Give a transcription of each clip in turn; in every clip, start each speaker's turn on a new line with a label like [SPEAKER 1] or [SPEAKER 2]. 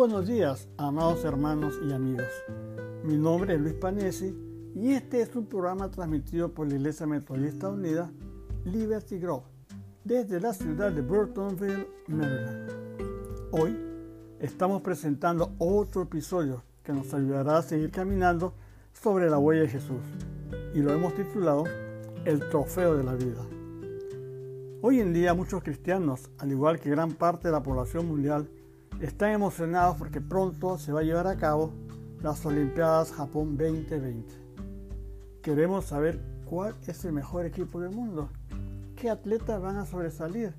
[SPEAKER 1] buenos días, amados hermanos y amigos. Mi nombre es Luis Panesi y este es un programa transmitido por la Iglesia Metodista Unida Liberty Grove desde la ciudad de Burtonville, Maryland. Hoy estamos presentando otro episodio que nos ayudará a seguir caminando sobre la huella de Jesús y lo hemos titulado El trofeo de la vida. Hoy en día muchos cristianos, al igual que gran parte de la población mundial, están emocionados porque pronto se va a llevar a cabo las Olimpiadas Japón 2020. Queremos saber cuál es el mejor equipo del mundo, qué atletas van a sobresalir,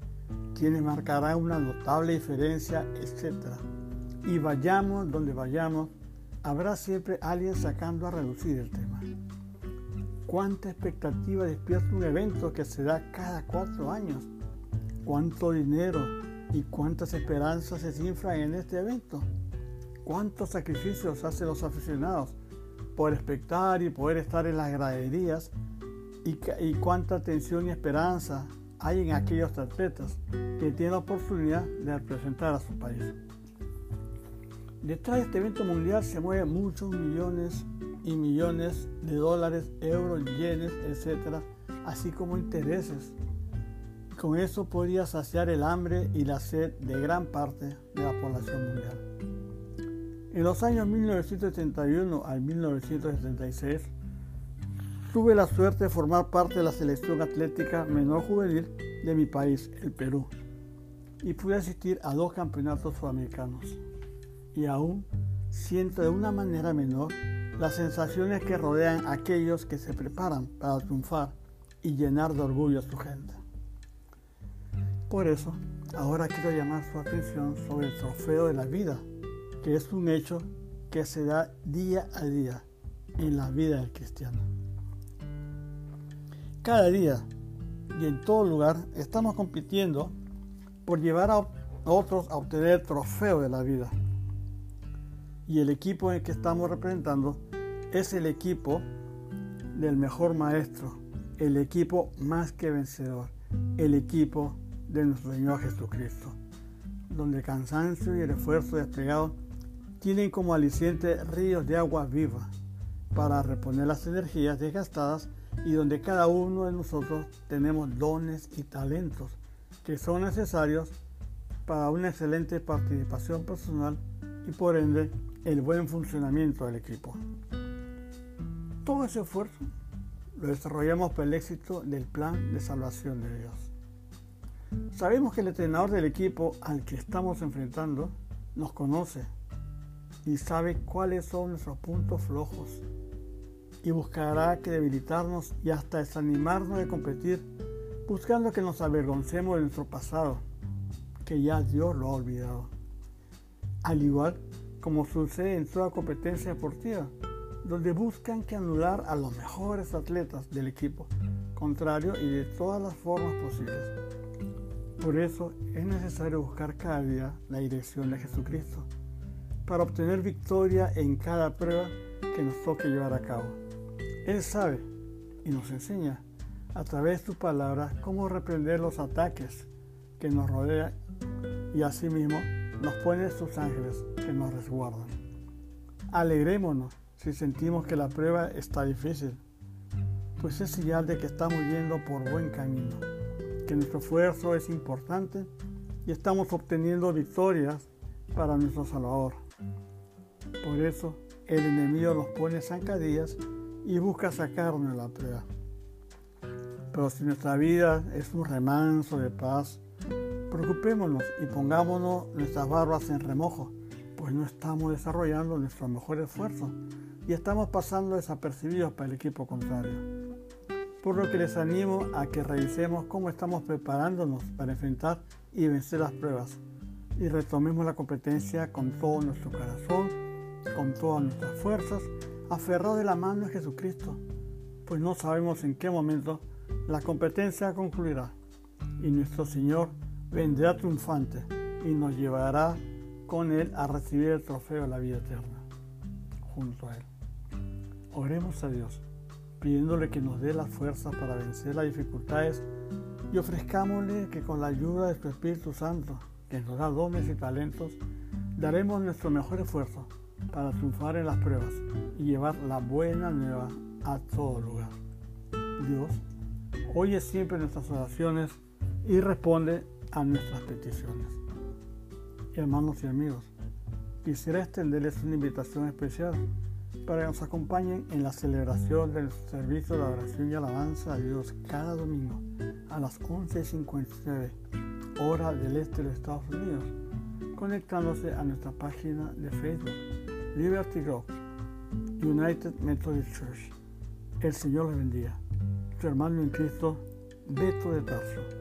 [SPEAKER 1] quiénes marcarán una notable diferencia, etc. Y vayamos donde vayamos, habrá siempre alguien sacando a reducir el tema. ¿Cuánta expectativa despierta un evento que se da cada cuatro años? ¿Cuánto dinero, ¿Y cuántas esperanzas se cifran en este evento? ¿Cuántos sacrificios hacen los aficionados por expectar y poder estar en las graderías? ¿Y, cuánta atención y esperanza hay en aquellos atletas que tienen la oportunidad de representar a su país? Detrás de este evento mundial se mueven muchos millones y millones de dólares, euros, yenes, etcétera, así como intereses con eso podría saciar el hambre y la sed de gran parte de la población mundial. En los años 1971 al 1976, tuve la suerte de formar parte de la selección atlética menor juvenil de mi país, el Perú, y pude asistir a dos campeonatos sudamericanos. Y aún siento de una manera menor las sensaciones que rodean a aquellos que se preparan para triunfar y llenar de orgullo a su gente. Por eso, ahora quiero llamar su atención sobre el trofeo de la vida, que es un hecho que se da día a día en la vida del cristiano. Cada día y en todo lugar estamos compitiendo por llevar a otros a obtener el trofeo de la vida. Y el equipo en el que estamos representando es el equipo del mejor maestro, el equipo más que vencedor, el equipo de nuestro Señor Jesucristo, donde el cansancio y el esfuerzo desplegado tienen como aliciente ríos de agua viva para reponer las energías desgastadas y donde cada uno de nosotros tenemos dones y talentos que son necesarios para una excelente participación personal y por ende el buen funcionamiento del equipo. Todo ese esfuerzo lo desarrollamos por el éxito del plan de salvación de Dios. Sabemos que el entrenador del equipo al que estamos enfrentando nos conoce y sabe cuáles son nuestros puntos flojos y buscará que debilitarnos y hasta desanimarnos de competir, buscando que nos avergoncemos de nuestro pasado, que ya Dios lo ha olvidado. Al igual como sucede en toda competencia deportiva, donde buscan que anular a los mejores atletas del equipo contrario y de todas las formas posibles. Por eso es necesario buscar cada día la dirección de Jesucristo para obtener victoria en cada prueba que nos toque llevar a cabo. Él sabe y nos enseña a través de su palabra cómo reprender los ataques que nos rodean y asimismo nos pone sus ángeles que nos resguardan. Alegrémonos si sentimos que la prueba está difícil, pues es señal de que estamos yendo por buen camino nuestro esfuerzo es importante y estamos obteniendo victorias para nuestro Salvador. Por eso el enemigo nos pone zancadillas y busca sacarnos de la prueba. Pero si nuestra vida es un remanso de paz, preocupémonos y pongámonos nuestras barbas en remojo, pues no estamos desarrollando nuestro mejor esfuerzo y estamos pasando desapercibidos para el equipo contrario por lo que les animo a que revisemos cómo estamos preparándonos para enfrentar y vencer las pruebas. Y retomemos la competencia con todo nuestro corazón, con todas nuestras fuerzas, aferrado de la mano de Jesucristo, pues no sabemos en qué momento la competencia concluirá. Y nuestro Señor vendrá triunfante y nos llevará con Él a recibir el trofeo de la vida eterna, junto a Él. Oremos a Dios pidiéndole que nos dé las fuerzas para vencer las dificultades y ofrezcámosle que con la ayuda de su Espíritu Santo, que nos da dones y talentos, Daremos nuestro mejor esfuerzo para triunfar en las pruebas y llevar la buena nueva a todo lugar. Dios oye siempre nuestras oraciones y responde a nuestras peticiones. Hermanos y amigos, quisiera extenderles una invitación especial para que nos acompañen en la celebración del servicio de oración y alabanza a Dios cada domingo a las 11.59 hora del este de los Estados Unidos, conectándose a nuestra página de Facebook, Liberty Rock, United Methodist Church. El Señor les bendiga. Tu hermano en Cristo, Beto de Tarso.